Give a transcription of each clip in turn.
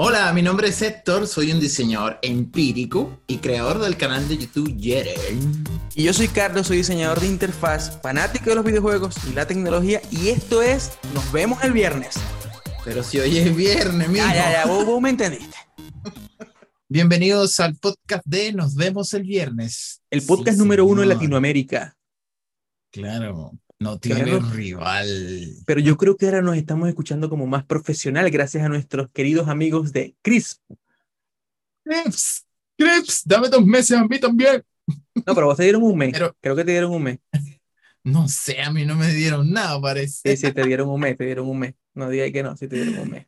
Hola, mi nombre es Héctor, soy un diseñador empírico y creador del canal de YouTube Yeren. Y yo soy Carlos, soy diseñador de interfaz, fanático de los videojuegos y la tecnología, y esto es Nos vemos el viernes. Pero si hoy es viernes, mijo. Ya, ya, ya, vos, vos me entendiste. Bienvenidos al podcast de Nos vemos el viernes. El podcast Sí, número uno en. Latinoamérica. Claro, no tiene Claro. rival. Pero yo creo que ahora nos estamos escuchando como más profesional gracias a nuestros queridos amigos de Chris. Crips, Crips, dame dos meses a mí también. No, pero vos te dieron un mes. Pero- Creo que te dieron un mes. No sé, a mí no me dieron nada, parece. Sí, sí, te dieron un mes, te dieron un mes. No digas que no, sí te dieron un mes.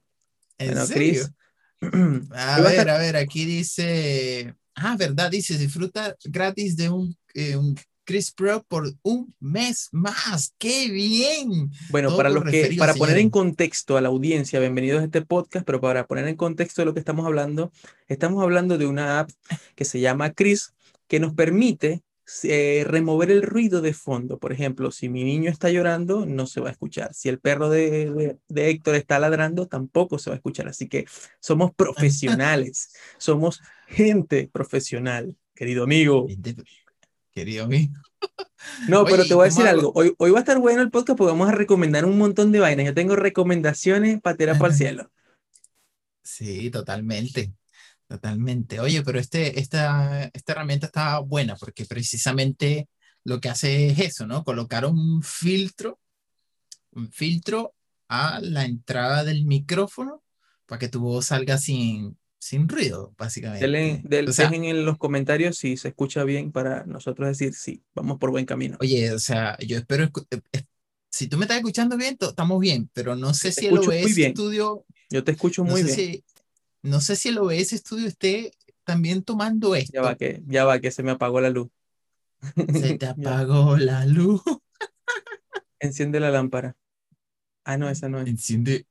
¿En Bueno, serio? Chris. A ver, estar- a ver, aquí dice. Ah, verdad, dice disfruta gratis de un, eh, un Chris Pro por un mes más. ¡Qué bien! Bueno, Todo para los que, para poner en contexto a la audiencia, bienvenidos a este podcast, pero para poner en contexto de lo que estamos hablando, estamos hablando de una app que se llama Chris, que nos permite eh, remover el ruido de fondo. Por ejemplo, si mi niño está llorando, no se va a escuchar. Si el perro de, de- de Héctor está ladrando, tampoco se va a escuchar. Así que somos profesionales, somos gente profesional, querido amigo. Querido amigo. No, Oye, pero ¿y te voy a decir hago? algo. Hoy, hoy va a estar bueno el podcast porque vamos a recomendar un montón de vainas. Yo tengo recomendaciones para tirar para el cielo. Sí, totalmente. Totalmente. Oye, pero este, esta, esta herramienta está buena porque precisamente lo que hace es eso, ¿no? Colocar un filtro, un filtro a la entrada del micrófono para que tu voz salga sin, sin ruido, básicamente. Del- O sea, dejen en los comentarios si se escucha bien para nosotros decir sí, vamos por buen camino. Oye, o sea, yo espero, eh, si tú me estás escuchando bien, estamos bien, pero no sé Te si el OBS. Studio, Yo te escucho no muy sé bien. si, no sé si el OBS Studio esté también tomando esto. Ya va que, ya va que se me apagó la luz. Se te apagó la luz. Enciende la lámpara. Ah, no, esa no es. Enciende,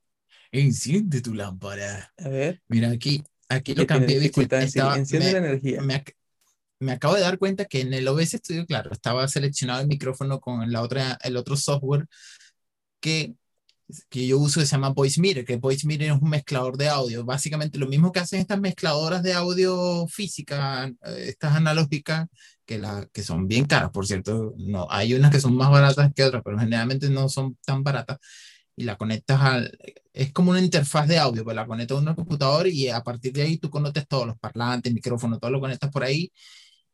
enciende tu lámpara. A ver. Mira, aquí, aquí lo cambié, sí. Estaba- Enciende me- la energía. me, me acabo de dar cuenta que en el OBS Studio, claro, estaba seleccionado el micrófono con la otra, el otro software que, que yo uso que se llama VoiceMeter, que VoiceMeter es un mezclador de audio. Básicamente lo mismo que hacen estas mezcladoras de audio física, eh, estas analógicas, que, la, que son bien caras, por cierto. No, hay unas que son más baratas que otras, pero generalmente no son tan baratas. Y la conectas al, es como una interfaz de audio, pues la conectas a un computador y a partir de ahí tú conectas todos los parlantes, micrófonos, todo lo conectas por ahí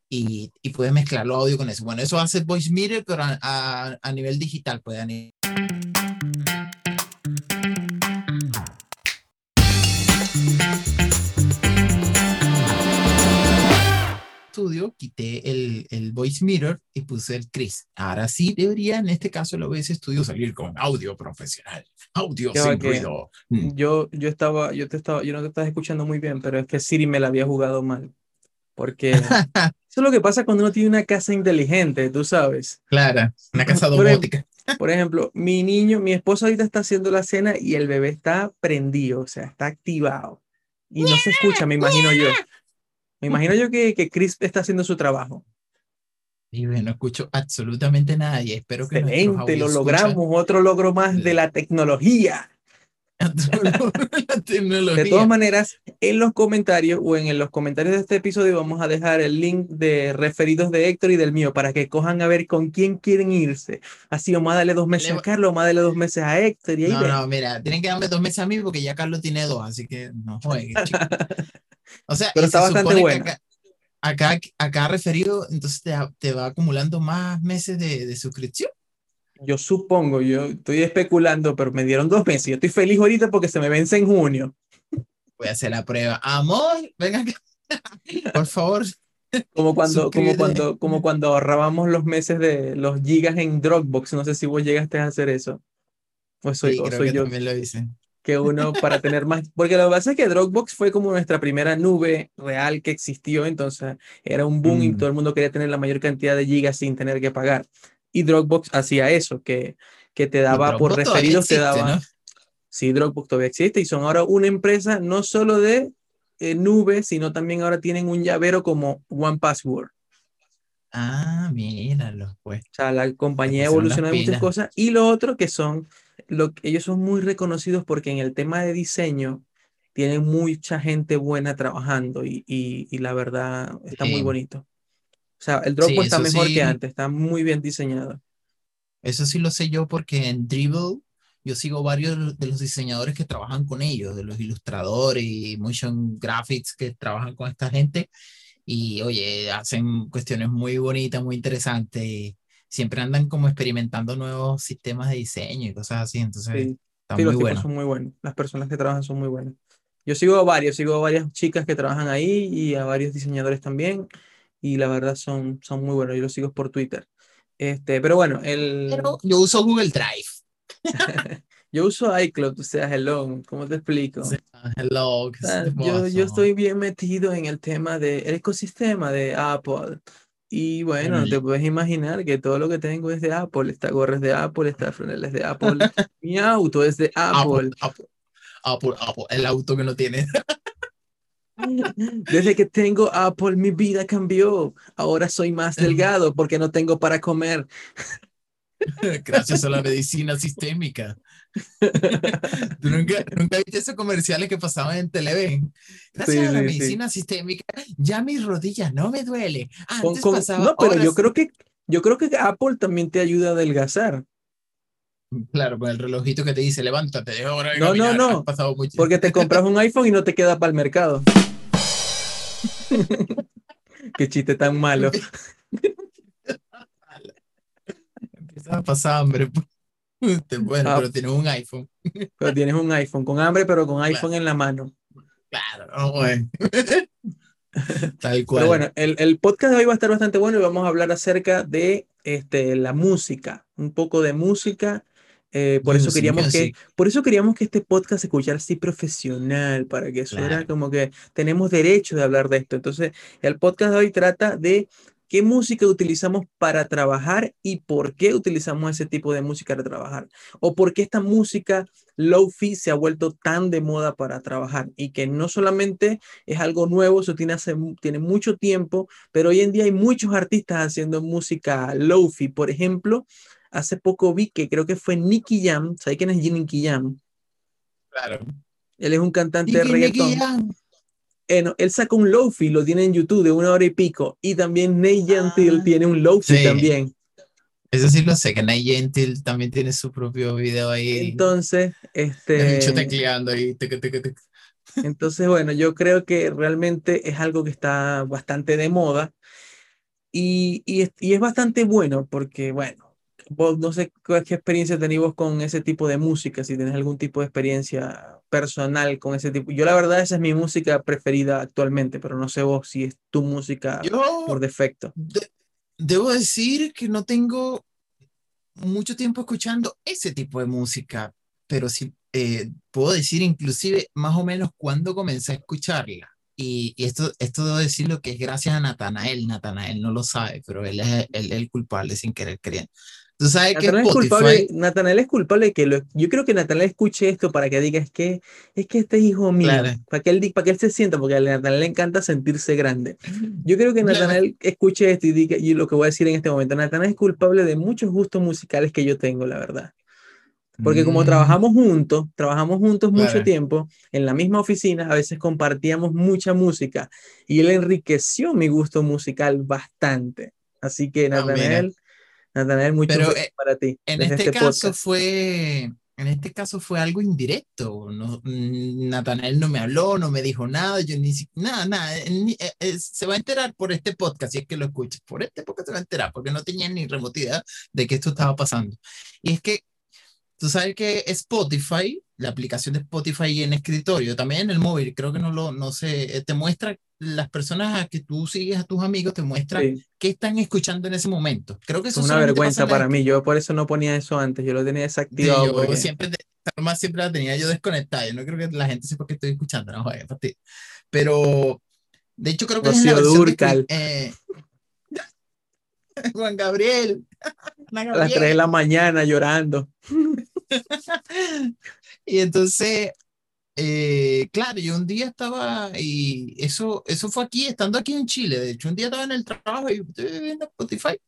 y, y puedes mezclar los audio con eso. Bueno, eso hace Voice Meter, pero a, a, a nivel digital, pues a nivel... Estudio, quité el, el Voice Meter y puse el Chris. Ahora sí debería, en este caso, el OBS Studio salir con audio profesional, audio va sin ruido. Mm. Yo, yo estaba, yo te estaba, yo no te estaba escuchando muy bien, pero es que Siri me la había jugado mal. Porque eso es lo que pasa cuando uno tiene una casa inteligente, tú sabes. Clara, una casa domótica. Por ejemplo, mi niño, mi esposa ahorita está haciendo la cena y el bebé está prendido, o sea, está activado. Y no se escucha, me imagino yo. Me imagino yo que, que Chris está haciendo su trabajo. Y no escucho absolutamente nada y espero que Excelente, lo logramos, otro logro más de la tecnología. La tecnología. De todas maneras, en los comentarios o en, los comentarios de este episodio vamos a dejar el link de referidos de Héctor y del mío para que cojan a ver con quién quieren irse. Así, vamos a darle dos meses Le- a Carlos, vamos a darle dos meses a Héctor y ahí No, ven. no, mira, tienen que darme dos meses a mí porque ya Carlos tiene dos, así que no juegues, chico. O sea, Pero está se bastante buena. Acá, acá, acá referido, entonces te, te va acumulando más meses de, de suscripción. Yo supongo, yo estoy especulando, pero me dieron dos meses. Yo estoy feliz ahorita porque se me vence en junio. Voy a hacer la prueba. Amor, venga acá. Por favor. Como cuando, como cuando, como cuando ahorrábamos los meses de los gigas en Dropbox. No sé si vos llegaste a hacer eso. O soy, Sí, creo soy que yo. también lo hice. que uno para tener más, porque lo que pasa es que Dropbox fue como nuestra primera nube real que existió, entonces era un boom y Mm. todo el mundo quería tener la mayor cantidad de gigas sin tener que pagar. Y Dropbox hacía eso, que, que te daba por referidos, te daba, ¿no? sí, Dropbox todavía existe y son ahora una empresa no solo de eh, nube, sino también ahora tienen un llavero como One Password. Ah, míralo, pues. O sea, la compañía ha evolucionado en muchas cosas. Y lo otro que son, lo, ellos son muy reconocidos porque en el tema de diseño tiene mucha gente buena trabajando y, y, la verdad está muy bonito. O sea, el Dropbox está mejor que antes, está muy bien diseñado. Eso sí lo sé yo porque en Dribble yo sigo varios de los diseñadores que trabajan con ellos, de los ilustradores y motion graphics que trabajan con esta gente. Y oye, hacen cuestiones muy bonitas, muy interesantes. siempre andan como experimentando nuevos sistemas de diseño y cosas así. Entonces, sí. muy los son muy buenos. Las personas que trabajan son muy buenas. Yo sigo a varios, sigo a varias chicas que trabajan ahí y a varios diseñadores también. Y la verdad son, son muy buenos. Yo los sigo por Twitter. Este, pero bueno, el... yo uso Google Drive. yo uso iCloud, o sea, hello, ¿cómo te explico? hello. yo, yo estoy bien metido en el tema del ecosistema de Apple. Y bueno, te puedes imaginar que todo lo que tengo es de Apple. Esta gorra es de Apple, esta franela es de Apple, mi auto es de Apple. Apple, Apple, Apple, el auto que no tiene. Desde que tengo Apple, mi vida cambió. Ahora soy más delgado porque no tengo para comer. Gracias a la medicina sistémica. nunca, nunca viste esos comerciales que pasaban en Televen? Gracias a la medicina sistémica, ya mis rodillas no me duele. no, pero yo creo que yo creo que Apple también te ayuda a adelgazar. Claro, con el relojito que te dice levántate, ahora No, no, no. Porque te compras un iPhone y no te queda para el mercado. Qué chiste tan malo. Empiezas a pasar hambre. Pues. Bueno, ah. pero tienes un iPhone. Pero tienes un iPhone, con hambre, pero con iPhone en la mano. Claro, no, bueno. Tal cual. Pero bueno, el, el, podcast de hoy va a estar bastante bueno y vamos a hablar acerca de este, la música, un poco de música eh, por, eso queríamos que, por eso queríamos que este podcast se escuchara así profesional, para que suena como que tenemos derecho de hablar de esto. Entonces, el podcast de hoy trata de qué música utilizamos para trabajar y por qué utilizamos ese tipo de música para trabajar. O por qué esta música low-fi se ha vuelto tan de moda para trabajar y que no solamente es algo nuevo, eso tiene, hace, tiene mucho tiempo, pero hoy en día hay muchos artistas haciendo música low-fi. Por ejemplo, hace poco vi que creo que fue Nicky Jam. ¿Sabes quién es Nicky Jam? Claro. Él es un cantante de reggaetón. Eh, él saca un lofi, lo tiene en YouTube de una hora y pico. Y también Ney Gentil ah, tiene un lofi también. Eso sí lo sé, que Ney Gentil también tiene su propio video ahí. Entonces, este... tecleando ahí. Entonces, bueno, yo creo que realmente es algo que está bastante de moda. Y, y, y es bastante bueno porque, bueno, vos no sé qué experiencia tenéis con ese tipo de música, si tenés algún tipo de experiencia personal con ese tipo. Yo la verdad esa es mi música preferida actualmente, pero no sé vos si es tu música por defecto. debo decir que no tengo mucho tiempo escuchando ese tipo de música, pero sí eh, puedo decir inclusive más o menos cuándo comencé a escucharla. Y, esto, esto debo decirlo que es gracias a Natanael. Natanael no lo sabe, pero él es el, el culpable sin querer queriendo. Tú sabes que es culpable, Natanael es culpable que lo, yo creo que Natanael escuche esto para que diga es que es que este es hijo mío, para que él para que él se sienta porque a Natanael le encanta sentirse grande. Yo creo que Natanael escuche esto y diga y lo que voy a decir en este momento, Natanael es culpable de muchos gustos musicales que yo tengo, la verdad. Porque como mm. trabajamos juntos, trabajamos juntos mucho tiempo en la misma oficina, a veces compartíamos mucha música y él enriqueció mi gusto musical bastante. Así que ah, Natanael, Natanael, mucho Pero, eh, para ti. En este, este, caso fue, en este caso fue algo indirecto. No, mm, Natanael no me habló, no me dijo nada, yo ni nada, nada. Eh, eh, se va a enterar por este podcast, si es que lo escuchas. Por este podcast se va a enterar, porque no tenía ni remotidad de que esto estaba pasando. Y es que tú sabes que Spotify, la aplicación de Spotify en escritorio, también en el móvil, creo que no lo, no sé, te muestra las personas a que tú sigues a tus amigos te muestran qué están escuchando en ese momento. Creo que eso es una vergüenza para mí. Yo por eso no ponía eso antes. Yo lo tenía desactivado. yo siempre, más siempre la tenía yo desconectada. Yo no creo que la gente sepa que estoy escuchando. No, vaya, Pero de hecho creo que es la Durcal. Eh, Juan Gabriel. A las 3 de la mañana llorando. y entonces eh, claro, yo un día estaba, y eso, eso fue aquí, estando aquí en Chile, de hecho un día estaba en el trabajo y estoy viendo Spotify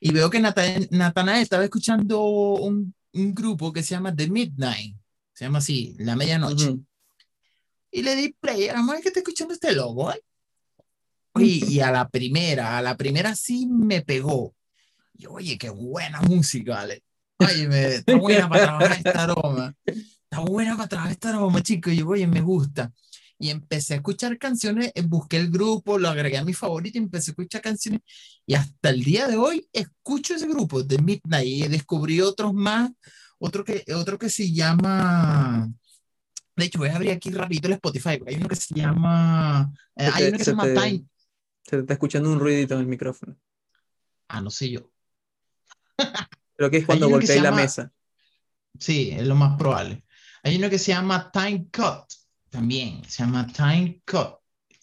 y veo que Natanael estaba escuchando un, un, grupo que se llama The Midnight, se llama así, La Medianoche. Y le di play, además que está escuchando este logo, ¿eh? Y, y, a la primera, a la primera sí me pegó. Y oye, qué buena música, ¿vale? Oye, me, está buena para trabajar esta aroma. Está buena para trabajar esta aroma, chicos. Y yo, oye, me gusta. Y empecé a escuchar canciones, eh, busqué el grupo, lo agregué a mi favorito y empecé a escuchar canciones. Y hasta el día de hoy escucho ese grupo de Midnight y descubrí otros más. Otro que, otro que se llama. De hecho, voy a abrir aquí rapidito el Spotify. Hay uno que se llama. Eh, hay uno que se, llama Time. Se te está escuchando un ruidito en el micrófono. Ah, no sé yo. Creo que es cuando golpeé la mesa. Sí, es lo más probable. Hay uno que se llama Time Cut, también, se llama Time Cut.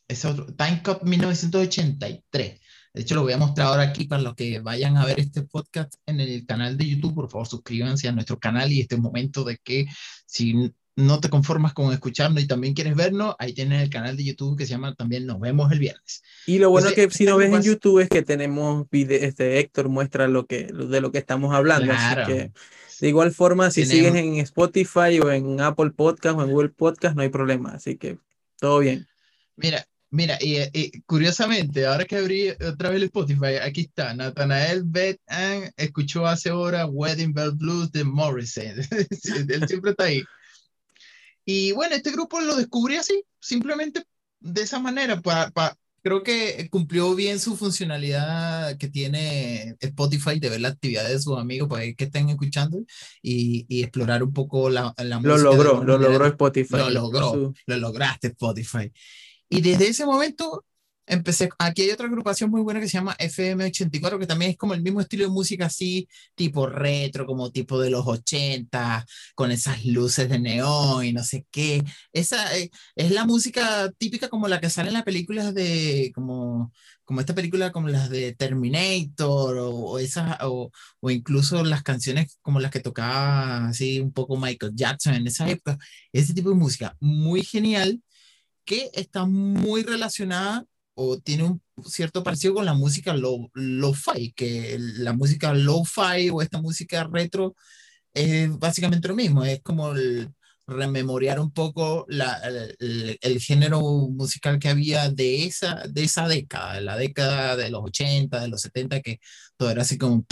Es otro, Time Cut 1983. De hecho, lo voy a mostrar ahora aquí para los que vayan a ver este podcast en el canal de YouTube. Por favor, suscríbanse a nuestro canal y este momento de que si no te conformas con escucharnos y también quieres vernos, ahí tienes el canal de YouTube que se llama también Nos vemos el viernes. Y lo bueno que si nos ves en YouTube es que tenemos video, este Héctor muestra lo que de lo que estamos hablando, así que de igual forma si sigues en Spotify o en Apple Podcast o en Google Podcast no hay problema, así que todo bien. Mira, Mira, y, curiosamente, ahora que abrí otra vez el Spotify, aquí está, Nathanael Bet escuchó hace hora Wedding Bell Blues de Morrison. Él siempre está ahí. Y bueno, este grupo lo descubrí así, simplemente de esa manera, para, creo que cumplió bien su funcionalidad que tiene Spotify de ver la actividad de sus amigos para que estén escuchando y, y explorar un poco la, la lo Logró, lo logró Spotify. Lo logró, lo lograste Spotify. Y desde ese momento empecé, aquí hay otra agrupación muy buena que se llama FM84, que también es como el mismo estilo de música así, tipo retro, como tipo de los 80, con esas luces de neón y no sé qué. Esa eh, es la música típica como la que sale en las películas de, como, como esta película, como las de Terminator, o, o esas, o, o, incluso las canciones como las que tocaba así un poco Michael Jackson en esa época. Ese tipo de música muy genial que está muy relacionada o tiene un cierto parecido con la música lo-fi, que la música lo-fi o esta música retro es básicamente lo mismo, es como el, rememorar un poco la, el, el, género musical que había de esa, de esa década, la década de los 80, de los 70, que todo era así como...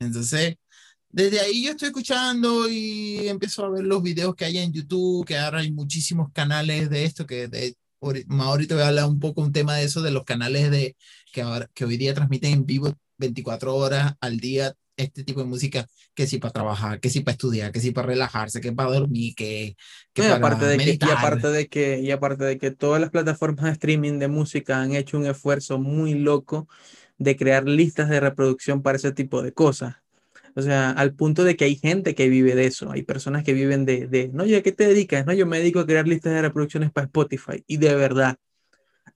Entonces, desde ahí yo estoy escuchando y empiezo a ver los videos que hay en YouTube, que ahora hay muchísimos canales de esto, que de, ahorita voy a hablar un poco un tema de eso, de los canales de, que, ahora, que hoy día transmiten en vivo 24 horas al día este tipo de música, que sí para trabajar, que sí para estudiar, que sí para relajarse, que para dormir, que, que para aparte de que, y aparte de que y aparte de que todas las plataformas de streaming de música han hecho un esfuerzo muy loco de crear listas de reproducción para ese tipo de cosas. O sea, al punto de que hay gente que vive de eso, hay personas que viven de, de no, ¿y a qué te dedicas? No, yo me dedico a crear listas de reproducciones para Spotify. Y de verdad,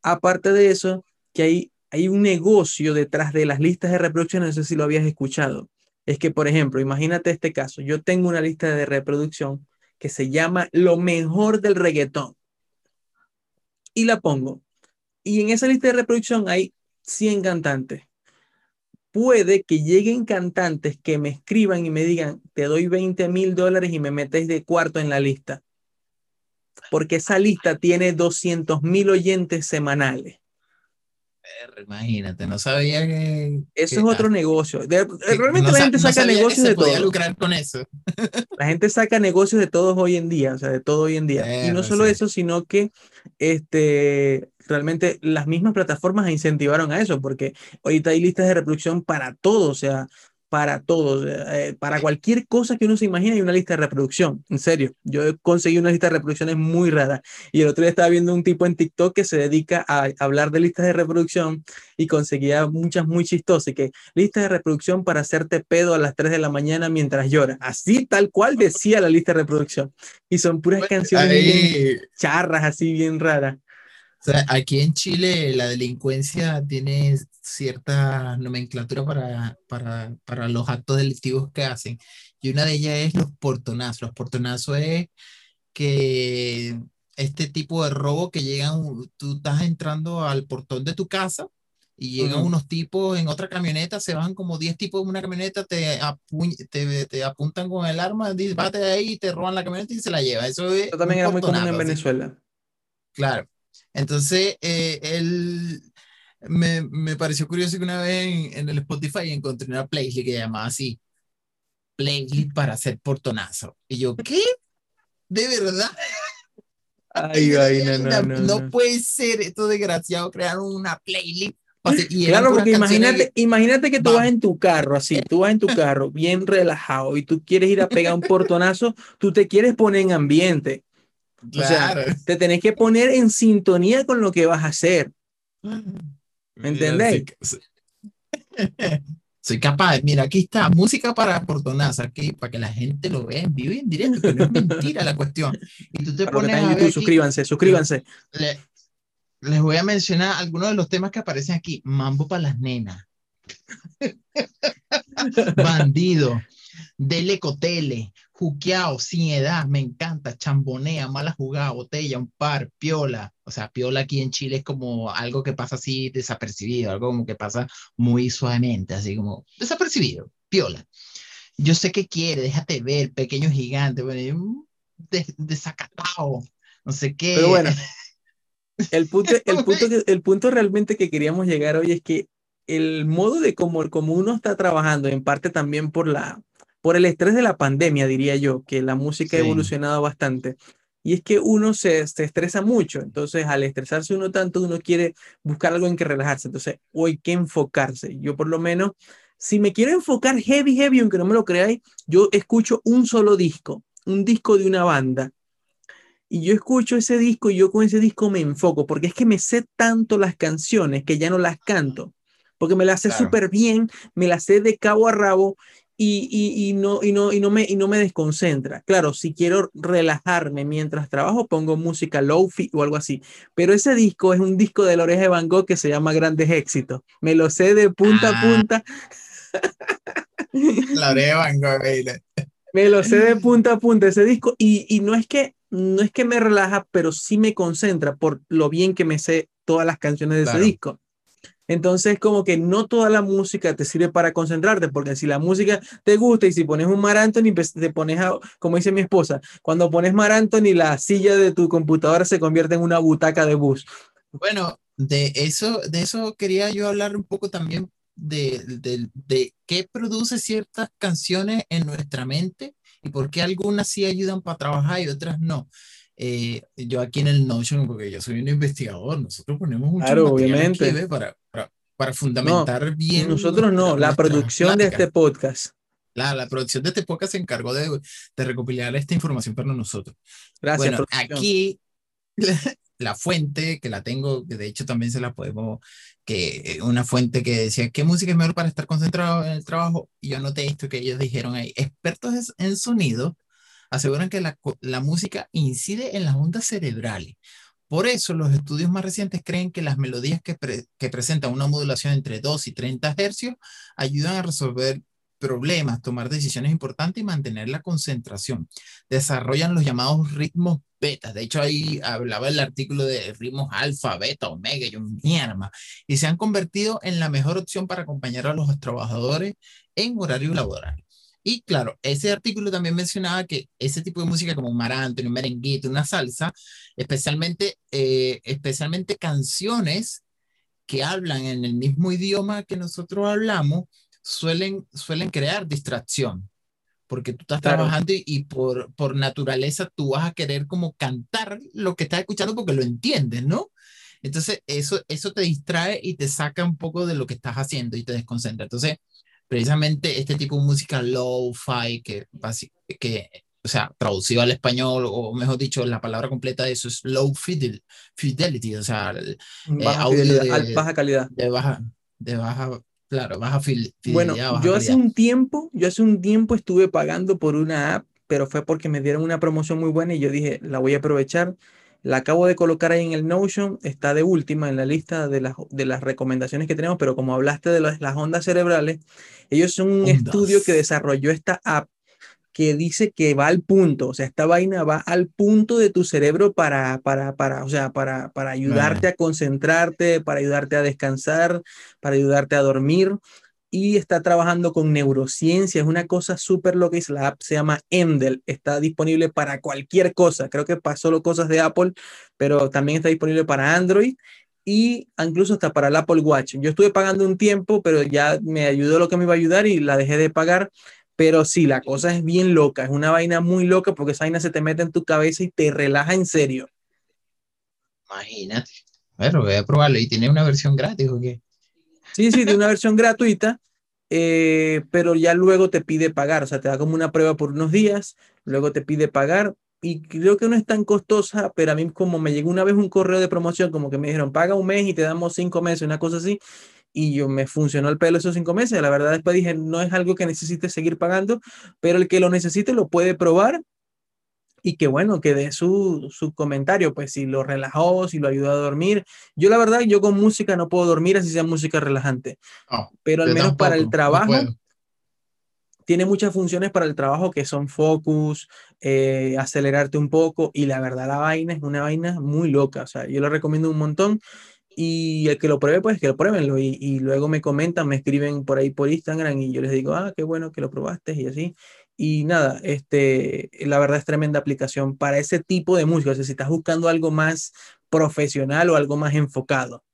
aparte de eso, que hay, hay un negocio detrás de las listas de reproducción, no sé si lo habías escuchado. Es que, por ejemplo, imagínate este caso, yo tengo una lista de reproducción que se llama Lo mejor del reggaetón. Y la pongo. Y en esa lista de reproducción hay 100 cantantes puede que lleguen cantantes que me escriban y me digan, te doy 20 mil dólares y me metes de cuarto en la lista. Porque esa lista tiene 200 mil oyentes semanales. Imagínate, no sabía que. Eso es otro negocio. realmente la gente saca negocios de todo. lucrar con eso. la gente saca negocios de todos hoy en día, o sea, de todo hoy en día. y no solo eso, sino que este, realmente las mismas plataformas incentivaron a eso, porque ahorita hay listas de reproducción para todo, o sea, para todos, eh, para cualquier cosa que uno se imagine hay una lista de reproducción, en serio. Yo he conseguido una lista de reproducciones muy rara y el otro día estaba viendo un tipo en TikTok que se dedica a hablar de listas de reproducción y conseguía muchas muy chistosas, que listas de reproducción para hacerte pedo a las 3 de la mañana mientras llora. Así tal cual decía la lista de reproducción. Y son puras canciones charras, así bien raras aquí en Chile la delincuencia tiene cierta nomenclatura para, para, para, los actos delictivos que hacen. Y una de ellas es los portonazos. Los portonazos es que este tipo de robo que llegan, tú estás entrando al portón de tu casa y llegan unos tipos en otra camioneta, se van como 10 tipos en una camioneta, te, te, te, apuntan con el arma, dicen, bate de ahí, te roban la camioneta y se la lleva. Eso, también era muy común en Venezuela. Claro. Entonces, eh, él me, me, pareció curioso que una vez en, en, el Spotify encontré una playlist que llamaba así, playlist para hacer portonazo. Y yo, ¿qué? ¿De verdad? Ay, ay, no, no, no, no, puede ser esto desgraciado crear una playlist claro, porque imagínate, imagínate que tú vas en tu carro, así, tú vas en tu carro bien relajado y tú quieres ir a pegar un portonazo, tú te quieres poner en ambiente. O sea, te tenés que poner en sintonía con lo que vas a hacer. ¿Me entendés? Soy capaz, mira, aquí está, música para portonazo, aquí, para que la gente lo vea en vivo y en directo, que no es mentira la cuestión. Y tú te pones a YouTube, suscríbanse, suscríbanse les voy a mencionar algunos de los temas que aparecen aquí. Mambo para las nenas. Bandido. Dele cotele. Juqueado, sin edad, me encanta. Chambonea, mala jugada, botella, un par, piola. O sea, piola aquí en Chile es como algo que pasa así desapercibido, algo como que pasa muy suavemente, así como desapercibido, piola. Yo sé que quiere, déjate ver, pequeño gigante, bueno, desacatado, no sé qué. Pero bueno. El punto, el, punto el punto realmente que queríamos llegar hoy es que el modo de cómo, como uno está trabajando, en parte también por, la, por el estrés de la pandemia, diría yo, que la música ha evolucionado bastante. Y es que uno se, se, estresa mucho. Entonces, al estresarse uno tanto, uno quiere buscar algo en que relajarse. Entonces, hoy hay que enfocarse. Yo, por lo menos, si me quiero enfocar heavy, heavy, aunque no me lo creáis, yo escucho un solo disco, un disco de una banda y yo escucho ese disco y yo con ese disco me enfoco, porque es que me sé tanto las canciones que ya no las canto, porque me las sé súper bien, me las sé de cabo a rabo y, y, y, no, y, no, y, no me, y no me desconcentra. Claro, si quiero relajarme mientras trabajo, pongo música lofi o algo así. Pero ese disco es un disco de la oreja de Van Gogh que se llama Grandes Éxitos. Me lo sé de punta a ah. punta. La oreja de Van Gogh. Me lo sé de punta a punta ese disco. Y, y no es que no es que me relaja, pero sí me concentra por lo bien que me sé todas las canciones de ese disco. Entonces, como que no toda la música te sirve para concentrarte, porque si la música te gusta y si pones un Mar Anthony, pues, te pones, a, como dice mi esposa, cuando pones Mar Anthony, la silla de tu computadora se convierte en una butaca de bus. Bueno, de eso, de eso quería yo hablar un poco también, de, de, de qué produce ciertas canciones en nuestra mente y por qué algunas sí ayudan para trabajar y otras no. Eh, yo aquí en el Notion, porque yo soy un investigador, nosotros ponemos mucho claro, obviamente. para, para, para, fundamentar bien. Nosotros no, la producción de este podcast. La, la producción de este podcast se encargó de, de recopilar esta información para nosotros. Gracias. Bueno, aquí la fuente, que la tengo, que de hecho también se la podemos, que una fuente que decía, ¿qué música es mejor para estar concentrado en el trabajo? Y yo noté esto que ellos dijeron ahí, expertos en sonido aseguran que la, la música incide en las ondas cerebrales. Por eso los estudios más recientes creen que las melodías que, que presentan una modulación entre 2 y 30 hercios ayudan a resolver problemas, tomar decisiones importantes y mantener la concentración. Desarrollan los llamados ritmos beta. De hecho, ahí hablaba el artículo de ritmos alfa, beta, omega y un mierda. Y se han convertido en la mejor opción para acompañar a los trabajadores en horario laboral. Y claro, ese artículo también mencionaba que ese tipo de música como un marante, un merenguito, una salsa, especialmente, eh, especialmente canciones que hablan en el mismo idioma que nosotros hablamos, suelen, suelen crear distracción, porque tú estás trabajando y, por, por naturaleza tú vas a querer como cantar lo que estás escuchando porque lo entiendes, ¿no? Entonces eso, eso te distrae y te saca un poco de lo que estás haciendo y te desconcentra. Entonces, precisamente este tipo de música low-fi, que, que, o sea, traducido al español, o mejor dicho, la palabra completa de eso es low fidelity, o sea, eh, audio de, baja calidad. De baja, de baja Claro, baja fidelidad. Bueno, yo hace un tiempo, yo hace un tiempo estuve pagando por una app, pero fue porque me dieron una promoción muy buena y yo dije, la voy a aprovechar. La acabo de colocar ahí en el Notion, está de última en la lista de las, de las recomendaciones que tenemos, pero como hablaste de las, ondas cerebrales, ellos son un estudio que desarrolló esta app que dice que va al punto, o sea, esta vaina va al punto de tu cerebro para, para, para, o sea, para, para ayudarte a concentrarte, para ayudarte a descansar, para ayudarte a dormir. Y está trabajando con neurociencia, es una cosa súper loca. Y la app se llama Endel, está disponible para cualquier cosa. Creo que para solo cosas de Apple, pero también está disponible para Android y incluso hasta para el Apple Watch. Yo estuve pagando un tiempo, pero ya me ayudó lo que me iba a ayudar y la dejé de pagar. Pero sí, la cosa es bien loca, es una vaina muy loca porque esa vaina se te mete en tu cabeza y te relaja en serio. Imagínate. Bueno, voy a probarlo. ¿Y tiene una versión gratis o qué? Sí, sí, tiene una versión gratuita, eh, pero ya luego te pide pagar. O sea, te da como una prueba por unos días, luego te pide pagar. Y creo que no es tan costosa, pero a mí como me llegó una vez un correo de promoción, como que me dijeron, paga un mes y te damos cinco meses, una cosa así y yo me funcionó el pelo esos cinco meses. La verdad, después dije, no es algo que necesite seguir pagando, pero el que lo necesite lo puede probar y que bueno, que dé su, su, comentario, pues si lo relajó, si lo ayudó a dormir. Yo la verdad, yo con música no puedo dormir así sea música relajante, pero al menos para el trabajo. tiene muchas funciones para el trabajo que son focus, eh, acelerarte un poco y la verdad la vaina es una vaina muy loca, o sea, yo lo recomiendo un montón y el que lo pruebe, pues que lo pruébenlo. Y, y, luego me comentan, me escriben por ahí por Instagram y yo les digo, ah, qué bueno que lo probaste y así. Y nada, este, la verdad es tremenda aplicación para ese tipo de música. O sea, si estás buscando algo más profesional o algo más enfocado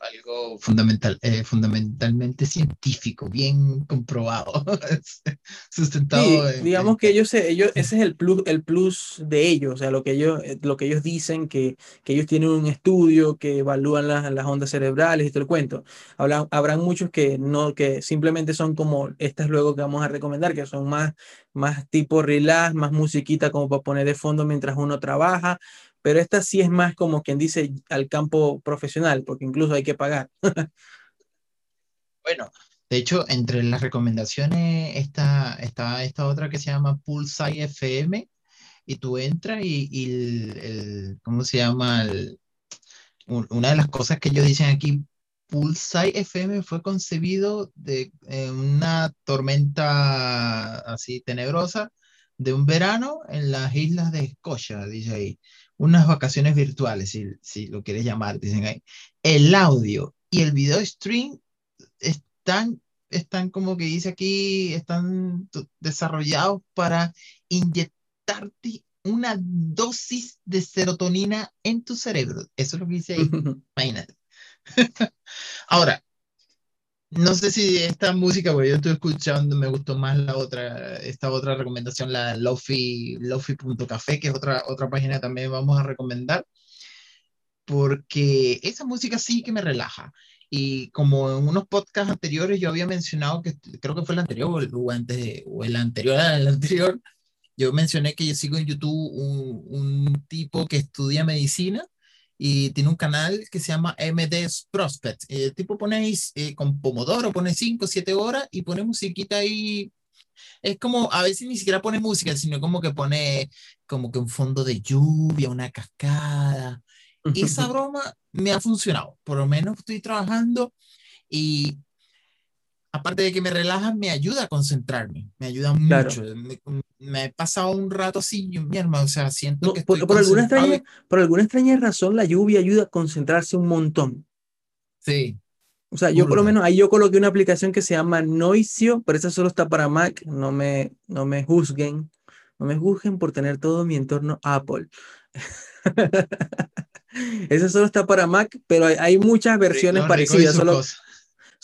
algo fundamental, eh, fundamentalmente científico, bien comprobado, sustentado. digamos que ellos, ellos, ese es el plus, el plus de ellos, o sea, lo que ellos, eh, lo que ellos dicen, que, que ellos tienen un estudio que evalúan las, las ondas cerebrales y todo el cuento. Hablan, habrán muchos que no, que simplemente son como estas luego que vamos a recomendar, que son más, más tipo relax, más musiquita como para poner de fondo mientras uno trabaja, pero esta sí es más como quien dice al campo profesional, porque incluso hay que pagar. bueno, de hecho, entre las recomendaciones está, está esta otra que se llama Pulsai FM, y tú entras y, el, ¿cómo se llama? una de las cosas que ellos dicen aquí, Pulsai FM fue concebido de una tormenta así tenebrosa de un verano en las islas de Escocia, dice ahí unas vacaciones virtuales, si, si lo quieres llamar, dicen ahí. El audio y el video stream están, están como que dice aquí, están desarrollados para inyectarte una dosis de serotonina en tu cerebro. Eso es lo que dice ahí. Imagínate. Ahora, no sé si esta música, porque yo estoy escuchando, me gustó más la otra, esta otra recomendación, la Lofi, Lofi.café, que es otra, otra página que también vamos a recomendar, porque esa música sí que me relaja. Y como en unos podcasts anteriores yo había mencionado que creo que fue el anterior o, antes o el anterior al anterior, yo mencioné que yo sigo en YouTube un, un tipo que estudia medicina y tiene un canal que se llama MD Prospect. El tipo pone eh, con Pomodoro, pone 5, 7 horas y pone musiquita ahí. Es como, a veces ni siquiera pone música, sino como que pone como que un fondo de lluvia, una cascada. Y esa broma me ha funcionado. Por lo menos estoy trabajando y aparte de que me relaja, me ayuda a concentrarme, me ayuda mucho. Me, he pasado un rato así, mi hermano, o sea, siento que por, por, alguna extraña, por alguna extraña razón, la lluvia ayuda a concentrarse un montón. Sí. O sea, yo por lo menos ahí yo coloqué una aplicación que se llama Noisio, pero esa solo está para Mac, no me, no me juzguen, no me juzguen por tener todo mi entorno Apple. esa solo está para Mac, pero hay, muchas versiones parecidas. Solo,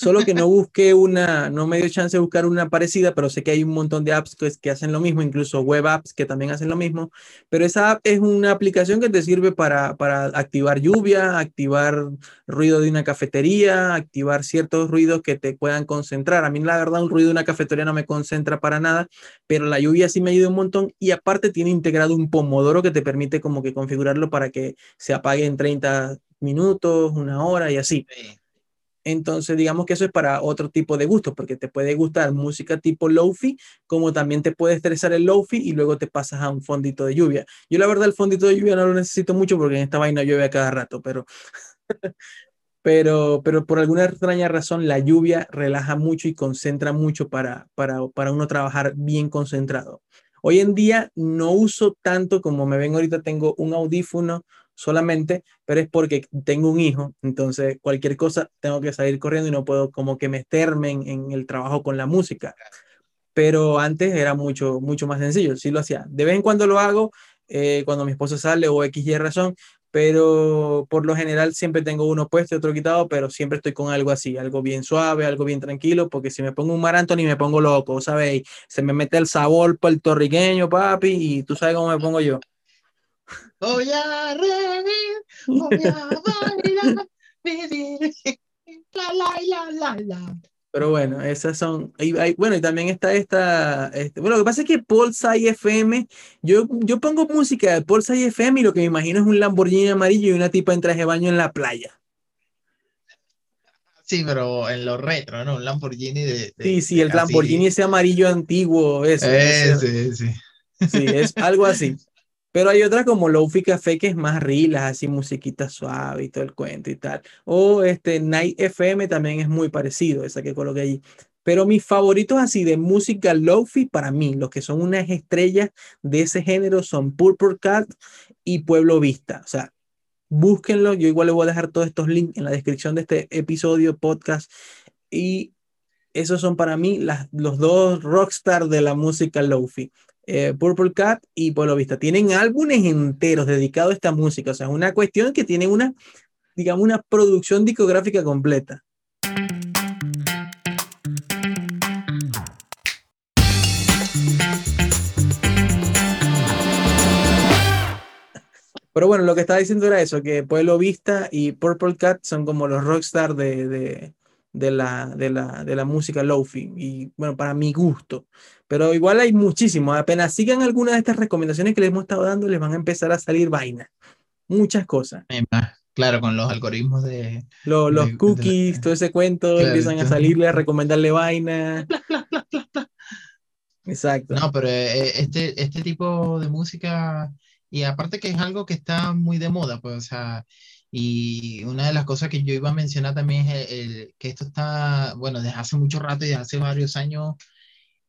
Solo que no busqué una, no me dio chance de buscar una parecida, pero sé que hay un montón de apps que, que hacen lo mismo, incluso web apps que también hacen lo mismo. Pero esa app es una aplicación que te sirve para, para activar lluvia, activar ruido de una cafetería, activar ciertos ruidos que te puedan concentrar. A mí la verdad un ruido de una cafetería no me concentra para nada, pero la lluvia sí me ayuda un montón y aparte tiene integrado un pomodoro que te permite como que configurarlo para que se apague en 30 minutos, una hora y así. Entonces, digamos que eso es para otro tipo de gusto, porque te puede gustar música tipo lofi, como también te puede estresar el lofi y luego te pasas a un fondito de lluvia. Yo la verdad el fondito de lluvia no lo necesito mucho porque en esta vaina llueve a cada rato, pero pero, pero por alguna extraña razón la lluvia relaja mucho y concentra mucho para, para, para uno trabajar bien concentrado. Hoy en día no uso tanto como me ven ahorita, tengo un audífono solamente, pero es porque tengo un hijo, entonces cualquier cosa tengo que salir corriendo y no puedo como que meterme en, en el trabajo con la música. Pero antes era mucho, mucho más sencillo, sí lo hacía. De vez en cuando lo hago, eh, cuando mi esposo sale o X y razón, pero por lo general siempre tengo uno puesto y otro quitado, pero siempre estoy con algo así, algo bien suave, algo bien tranquilo, porque si me pongo un Mar Anthony me pongo loco, ¿sabéis? Se me mete el sabor puertorriqueño, papi, y tú sabes cómo me pongo yo. Voy a reír, voy a bailar, vivir, la, la, la, la, Pero bueno, esas son. bueno, y también está esta. Este, bueno, lo que pasa es que Pulsar FM, yo, yo pongo música de Pulsar FM y lo que me imagino es un Lamborghini amarillo y una tipa en traje de baño en la playa. Sí, pero en lo retro, ¿no? Un Lamborghini de. sí, sí, el Lamborghini ese amarillo antiguo, ese. sí, sí. Sí, es algo así. Pero hay otra como Lofi Café que es más relax, así musiquita suave y todo el cuento y tal. O este Night FM también es muy parecido, esa que coloqué allí. Pero mis favoritos así de música lofi para mí, los que son unas estrellas de ese género son Purple Cat y Pueblo Vista. O sea, búsquenlo. Yo igual les voy a dejar todos estos links en la descripción de este episodio, podcast. Y esos son para mí las, los dos rockstars de la música lofi. Eh, Purple Cat y Pueblo Vista. Tienen álbumes enteros dedicados a esta música. O sea, es una cuestión que tienen una, digamos, una producción discográfica completa. Pero bueno, lo que estaba diciendo era eso, que Pueblo Vista y Purple Cat son como los rockstars de, de, de, la, de, la, de la música lofi. Y bueno, para mi gusto. Pero igual hay muchísimos. Apenas sigan algunas de estas recomendaciones que les hemos estado dando, les van a empezar a salir vainas. Muchas cosas. Claro, con los algoritmos de... los cookies, todo ese cuento, empiezan a salirle, a recomendarle vainas. Exacto. No, pero eh, este, este tipo de música, y aparte que es algo que está muy de moda, pues, o sea, y una de las cosas que yo iba a mencionar también es el, que esto está, bueno, desde hace mucho rato y desde hace varios años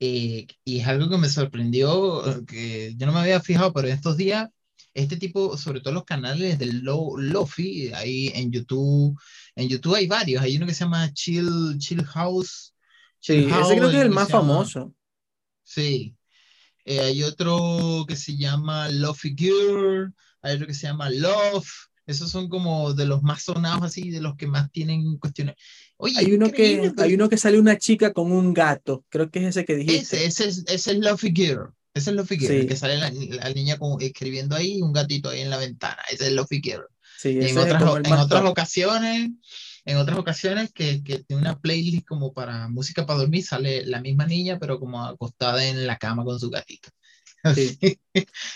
eh, y es algo que me sorprendió, eh, que yo no me había fijado, pero estos días, este tipo, sobre todo los canales del Lo Lofi, ahí en YouTube, en YouTube hay varios, hay uno que se llama Chill, Chill House. sí, ese creo que es el más famoso. Sí. Eh, hay otro que se llama Lofi Girl, hay otro que se llama Love, esos son como de los más sonados así, de los que más tienen cuestiones. Oye, hay uno, que, hay uno que sale una chica con un gato, creo que es ese que dijiste. Ese, ese, ese es Luffy Girl. Ese es Luffy Girl, que sale la, niña con, escribiendo ahí un gatito ahí en la ventana. Ese es Luffy Girl. Sí, en otras, en otras ocasiones, en otras ocasiones que, que, tiene una playlist como para música para dormir, sale la misma niña, pero como acostada en la cama con su gatito. Sí.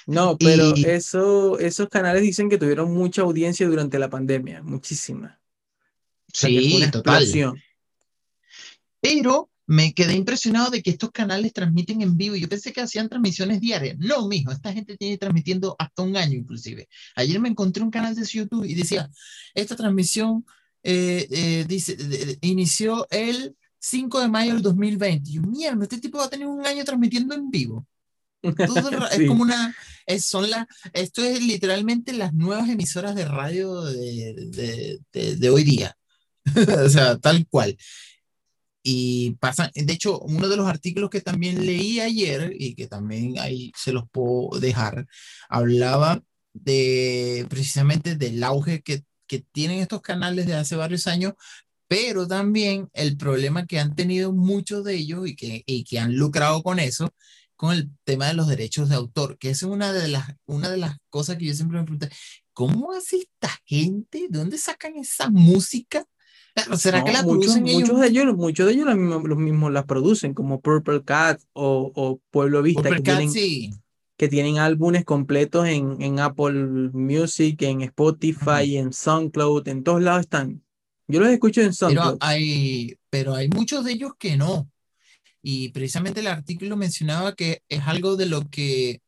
No, pero eso, esos canales dicen que tuvieron mucha audiencia durante la pandemia, muchísima. sí, total. Pero me quedé impresionado de que estos canales transmiten en vivo. Yo pensé que hacían transmisiones diarias. No, mijo, esta gente tiene transmitiendo hasta un año inclusive. Ayer me encontré un canal de YouTube y decía, esta transmisión eh, eh, dice, inició el 5 de mayo del 2020. Y yo, mierda, este tipo va a tener un año transmitiendo en vivo. Es como una, es, son la, esto es literalmente las nuevas emisoras de radio de, de, de, hoy día. o sea, tal cual. Y pasan, de hecho, uno de los artículos que también leí ayer y que también ahí se los puedo dejar, hablaba de precisamente del auge que, que tienen estos canales de hace varios años, pero también el problema que han tenido muchos de ellos y que, y que han lucrado con eso con el tema de los derechos de autor, que es una de las, una de las cosas que yo siempre me pregunto, ¿cómo hace esta gente? ¿De dónde sacan esa música? ¿Será que la muchos, producen muchos de ellos? Muchos de ellos los mismos, los mismos las producen, como Purple Cat o, o Pueblo Vista, que, tienen, que tienen álbumes completos en, en Apple Music, en Spotify, en SoundCloud, en todos lados están. Yo los escucho en SoundCloud. Pero hay, pero hay muchos de ellos que no. Y precisamente el artículo mencionaba que es algo de lo que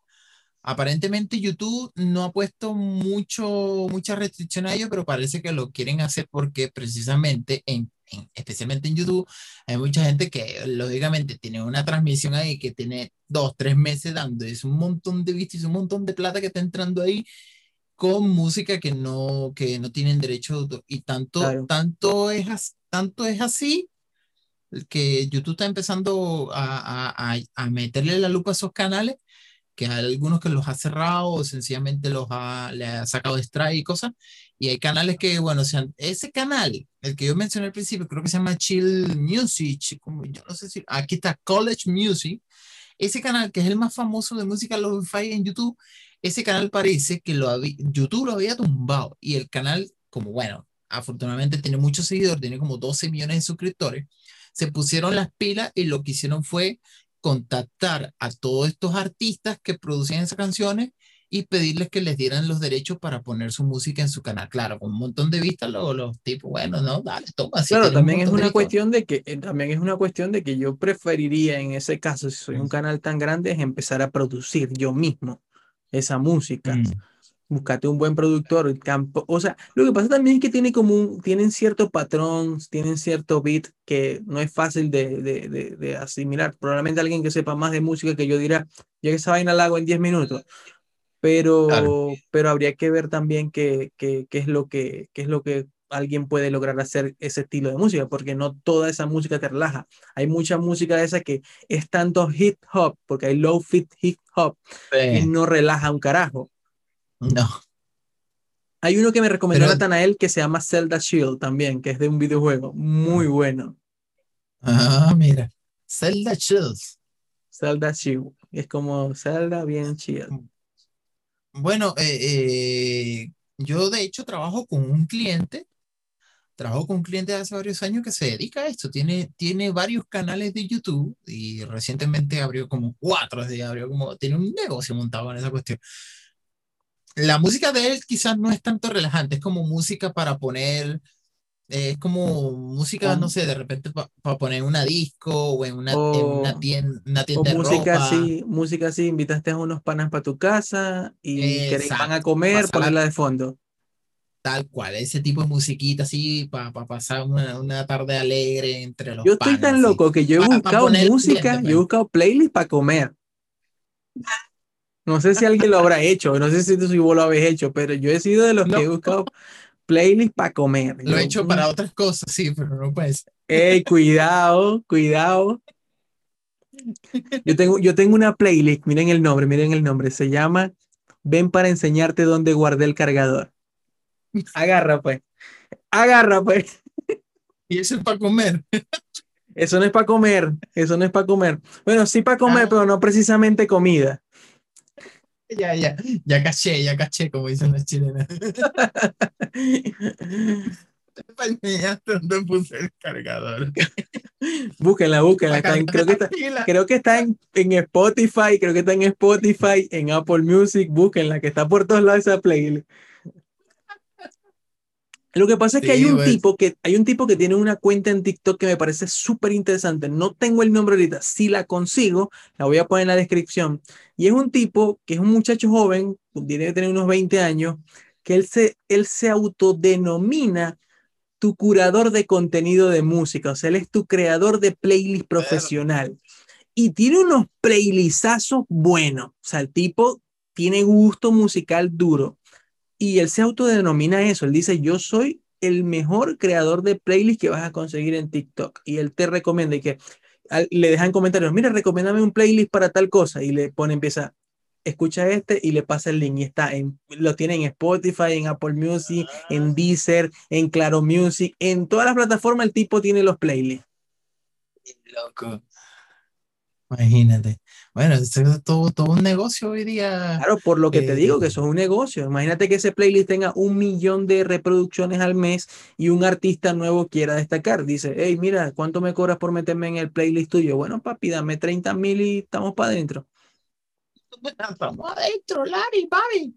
Aparentemente YouTube no ha puesto mucho, mucha restricción a ello, pero parece que lo quieren hacer porque precisamente, en, especialmente en YouTube, hay mucha gente que lógicamente tiene una transmisión ahí que tiene dos, tres meses dando, es un montón de vistas, un montón de plata que está entrando ahí con música que no, que no tienen derecho y tanto, tanto, es, tanto es así que YouTube está empezando a, a, a, meterle la lupa a esos canales, que hay algunos que los ha cerrado o sencillamente los ha, le ha sacado de strike y cosas, y hay canales que, bueno, sean, ese canal, el que yo mencioné al principio, creo que se llama Chill Music, como yo no sé si, aquí está College Music, ese canal que es el más famoso de música lo-fi en YouTube, ese canal parece que lo YouTube lo había tumbado. Y el canal, como bueno, afortunadamente tiene muchos seguidores, tiene como 12 millones de suscriptores, se pusieron las pilas y lo que hicieron fue contactar a todos estos artistas que producían esas canciones y pedirles que les dieran los derechos para poner su música en su canal. Claro, con un montón de vistas, los, los tipos, bueno, no, dale, toma. claro, también es una cuestión de que, eh, también es una cuestión de que yo preferiría en ese caso, si soy un canal tan grande, es empezar a producir yo mismo esa música. Mm búscate un buen productor, el campo, o sea, lo que pasa también es que tiene como un, tienen cierto patrón, tienen cierto beat que no es fácil de, de, de, asimilar. Probablemente alguien que sepa más de música que yo dirá, ya que esa vaina la hago en 10 minutos, pero, pero habría que ver también qué, qué, qué es lo que, qué es lo que alguien puede lograr hacer ese estilo de música, porque no toda esa música te relaja. Hay mucha música de esa que es tanto hip hop, porque hay low fit hip hop, que no relaja un carajo. No. Hay uno que me recomendó Nathanael que se llama Zelda Shield también, que es de un videojuego. Muy ah. bueno. Ah, mira. Zelda Shield. Zelda Shield. Es como Zelda bien chill. Bueno, eh, eh, yo de hecho trabajo con un cliente. Trabajo con un cliente de hace varios años que se dedica a esto. Tiene, tiene varios canales de YouTube y recientemente abrió como cuatro, abrió como, tiene un negocio montado en esa cuestión la música de él quizás no es tanto relajante, es como música para poner, eh, es como música, no sé, de repente para poner una disco o en una, una tienda, una tienda o música así, música así, invitaste a unos panas para tu casa y que van a comer, ponerla de fondo. Tal cual, ese tipo de musiquita así para pasar una, una, tarde alegre entre los Yo estoy tan loco que yo he buscado música, yo he pues. buscado playlist para comer. No sé si alguien lo habrá hecho, no sé si tú vos lo habéis hecho, pero yo he sido de los que he buscado playlist para comer. Lo he hecho para otras cosas, sí, pero no puede ser. Ey, cuidado, cuidado. Yo tengo, yo tengo una playlist, miren el nombre, miren el nombre, se llama Ven para enseñarte dónde guardé el cargador. Agarra pues, agarra pues. Y eso es para comer. Eso no es para comer, eso no es para comer. Bueno, sí para comer, ah. pero no precisamente comida. Ya, ya, ya caché, ya caché, como dicen las chilenas. dónde puse el cargador. Búsquenla, búsquenla. creo, que está, creo que está en, en, Spotify, creo que está en Spotify, en Apple Music. Búsquenla, que está por todos lados esa playlist. Lo que pasa es que hay un tipo que hay un tipo que tiene una cuenta en TikTok que me parece súper interesante. No tengo el nombre ahorita. Si la consigo, la voy a poner en la descripción. Y es un tipo que es un muchacho joven, tiene que tener unos 20 años, que él se, él se autodenomina tu curador de contenido de música. O sea, él es tu creador de playlist profesional. Y tiene unos playlistazos buenos. O sea, el tipo tiene gusto musical duro. Y él se autodenomina eso, él dice, yo soy el mejor creador de playlist que vas a conseguir en TikTok. Y él te recomienda y que le dejan comentarios, mira, recomiéndame un playlist para tal cosa. Y le pone, empieza, escucha este y le pasa el link. Y está en, lo tiene en Spotify, en Apple Music, en Deezer, en Claro Music, en todas las plataformas el tipo tiene los playlists. Loco. Imagínate. Bueno, es todo, todo un negocio hoy día. Claro, por lo que te digo, que eso es un negocio. Imagínate que ese playlist tenga un millón de reproducciones al mes y un artista nuevo quiera destacar. Dice, hey, mira, ¿cuánto me cobras por meterme en el playlist tuyo? Bueno, papi, dame 30 mil y estamos para adentro. Estamos adentro, Larry, papi.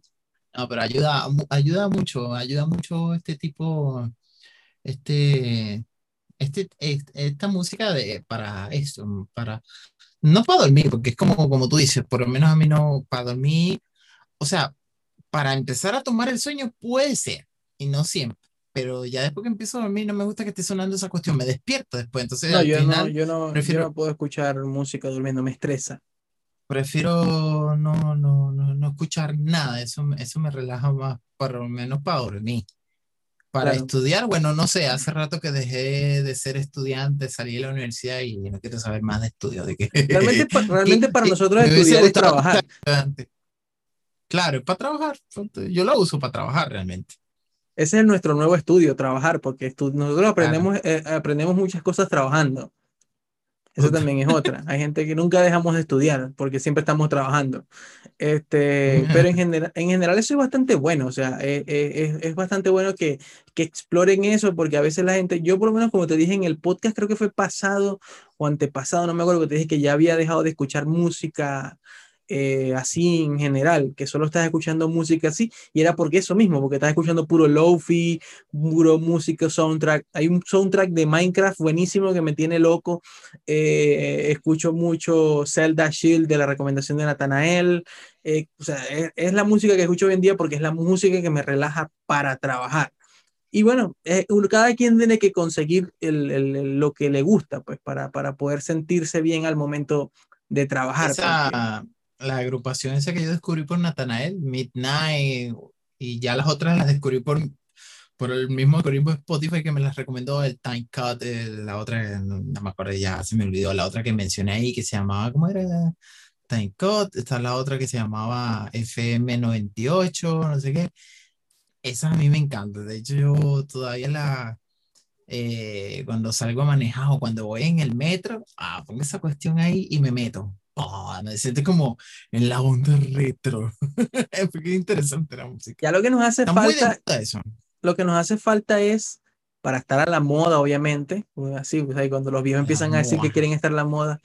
No, pero ayuda, ayuda mucho, ayuda mucho este tipo, este, este, esta música de, para esto, para no para dormir, porque es como, como tú dices, por lo menos a mí no, para dormir, o sea, para empezar a tomar el sueño puede ser, y no siempre. Pero ya después que empiezo a dormir no me gusta que esté sonando esa cuestión, me despierto después. Entonces, No, yo no, final, yo no, yo prefiero, no puedo escuchar música durmiendo, me estresa. prefiero no, no, no, no escuchar nada. Eso, eso me relaja más, por lo menos para dormir. Para Claro. estudiar, bueno, no sé, hace rato que dejé de ser estudiante, salí de la universidad y no quiero saber más de estudio. De que, Realmente, pa- realmente para nosotros estudiar es trabajar. Claro, es para trabajar. Yo lo uso para trabajar realmente. Ese es nuestro nuevo estudio, trabajar, porque estu- nosotros Claro. aprendemos, eh, aprendemos muchas cosas trabajando. Eso también es otra. Hay gente que nunca dejamos de estudiar porque siempre estamos trabajando. Este, pero en general, en general eso es bastante bueno. O sea, eh, eh, es, es bastante bueno que, que exploren eso porque a veces la gente, yo por lo menos como te dije en el podcast, creo que fue pasado o antepasado, no me acuerdo que te dije que ya había dejado de escuchar música eh, así en general, que solo estás escuchando música así y era porque eso mismo, porque estás escuchando puro lofi, puro música soundtrack. Hay un soundtrack de Minecraft buenísimo que me tiene loco. Eh, escucho mucho Zelda Shield de la recomendación de Nathanael. Eh, o sea, es, es la música que escucho hoy en día porque es la música que me relaja para trabajar. Y bueno, eh, cada quien tiene que conseguir el- el- lo que le gusta, pues, para, para poder sentirse bien al momento de trabajar. porque- Esa, la agrupación esa que yo descubrí por Natanael, Midnight, y ya las otras las descubrí por, por el mismo algoritmo Spotify que me las recomendó, el Time Cut, el- la otra, no, no me acuerdo, ya se me olvidó, la otra que mencioné ahí que se llamaba, ¿cómo era? Time Cut, está la otra que se llamaba FM98, no sé qué. Esa a mí me encanta, de hecho yo todavía la... eh, cuando salgo a manejar o cuando voy en el metro, ah, pongo esa cuestión ahí y me meto. Ah, me siento como en la onda retro. Es muy interesante la música. ya lo que nos hace Está falta, eso. lo que nos hace falta es, para estar a la moda, obviamente, pues, así, pues, ahí cuando los viejos La empiezan a decir que quieren estar a la moda,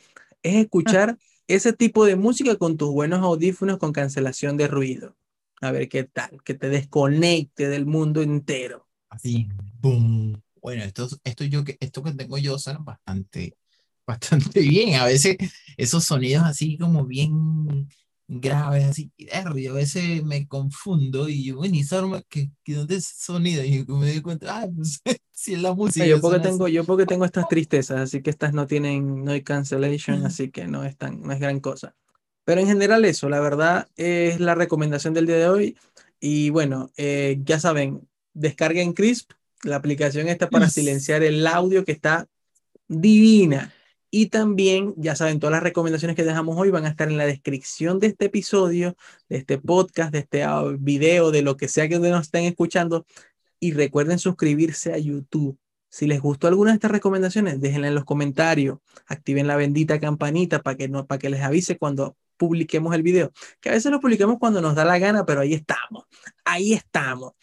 es escuchar ese tipo de música con tus buenos audífonos con cancelación de ruido. A ver qué tal, que te desconecte del mundo entero. Así, boom. Bueno, esto, esto, yo, que- esto que tengo yo suena bastante, bastante bien. A veces esos sonidos así como bien graves, así, y a veces me confundo y yo, bueno, ¿y que, que dónde es sonido? Y me doy cuenta, ah, pues si es la música. yo porque así. tengo, yo porque tengo estas tristezas, así que estas no tienen, no hay cancellation, así que no es tan, no es gran cosa. Pero en general eso, la verdad es la recomendación del día de hoy. Y bueno, eh, ya saben, descarguen Crisp, la aplicación está para silenciar el audio que está divina. Y también, ya saben, todas las recomendaciones que dejamos hoy van a estar en la descripción de este episodio, de este podcast, de este video, de lo que sea que nos estén escuchando. Y recuerden suscribirse a YouTube. Si les gustó alguna de estas recomendaciones, déjenla en los comentarios, activen la bendita campanita para que, no, para que les avise cuando publiquemos el video. Que a veces lo publicamos cuando nos da la gana, pero ahí estamos, ahí estamos.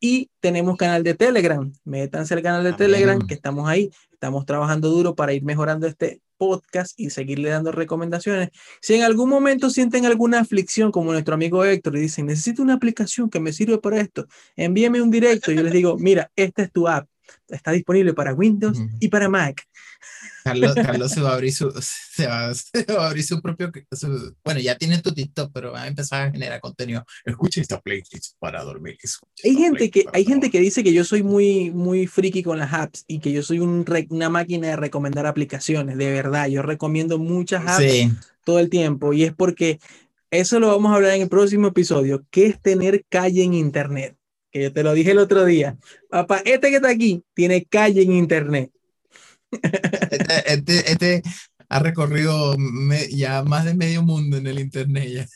Y tenemos canal de Telegram. Métanse al canal de Amén. Telegram, que estamos ahí. Estamos trabajando duro para ir mejorando este podcast y seguirle dando recomendaciones. Si en algún momento sienten alguna aflicción, como nuestro amigo Héctor, y dicen, necesito una aplicación que me sirve para esto, envíeme un directo. Yo les digo, mira, esta es tu app. Está disponible para Windows Ujú. y para Mac. Carlos, Carlos se va a abrir su, se va, se va a abrir su propio, su- bueno, ya tiene tu TikTok, pero va a empezar a generar contenido. Escucha esta playlist para dormir. Hay gente que, hay gente que dice que yo soy muy, muy friki con las apps y que yo soy un una máquina de recomendar aplicaciones. De verdad, yo recomiendo muchas apps Sí, todo el tiempo y es porque eso lo vamos a hablar en el próximo episodio, que es tener calle en Internet. Que yo te lo dije el otro día. Papá, este que está aquí tiene calle en Internet. este, este, este ha recorrido me- ya más de medio mundo en el internet ya.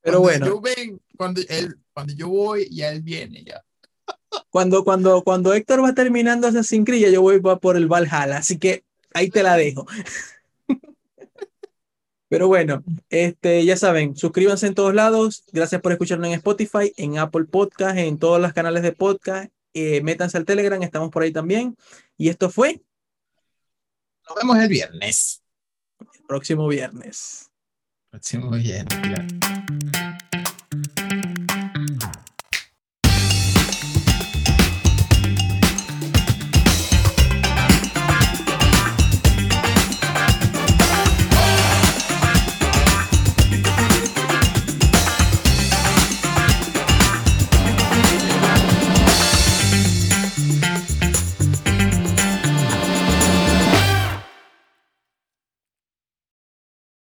Pero Cuando bueno, yo ven, cuando él, cuando yo voy, ya él viene ya. cuando, cuando, cuando Héctor va terminando Assassin's Creed, ya yo voy por el Valhalla, así que ahí te la dejo. Pero bueno, este, ya saben, suscríbanse en todos lados. Gracias por escucharnos en Spotify, en Apple Podcast, en todos los canales de podcast. Eh, métanse al Telegram, estamos por ahí también. Y esto fue Nos vemos el viernes. el próximo viernes. Próximo viernes, claro.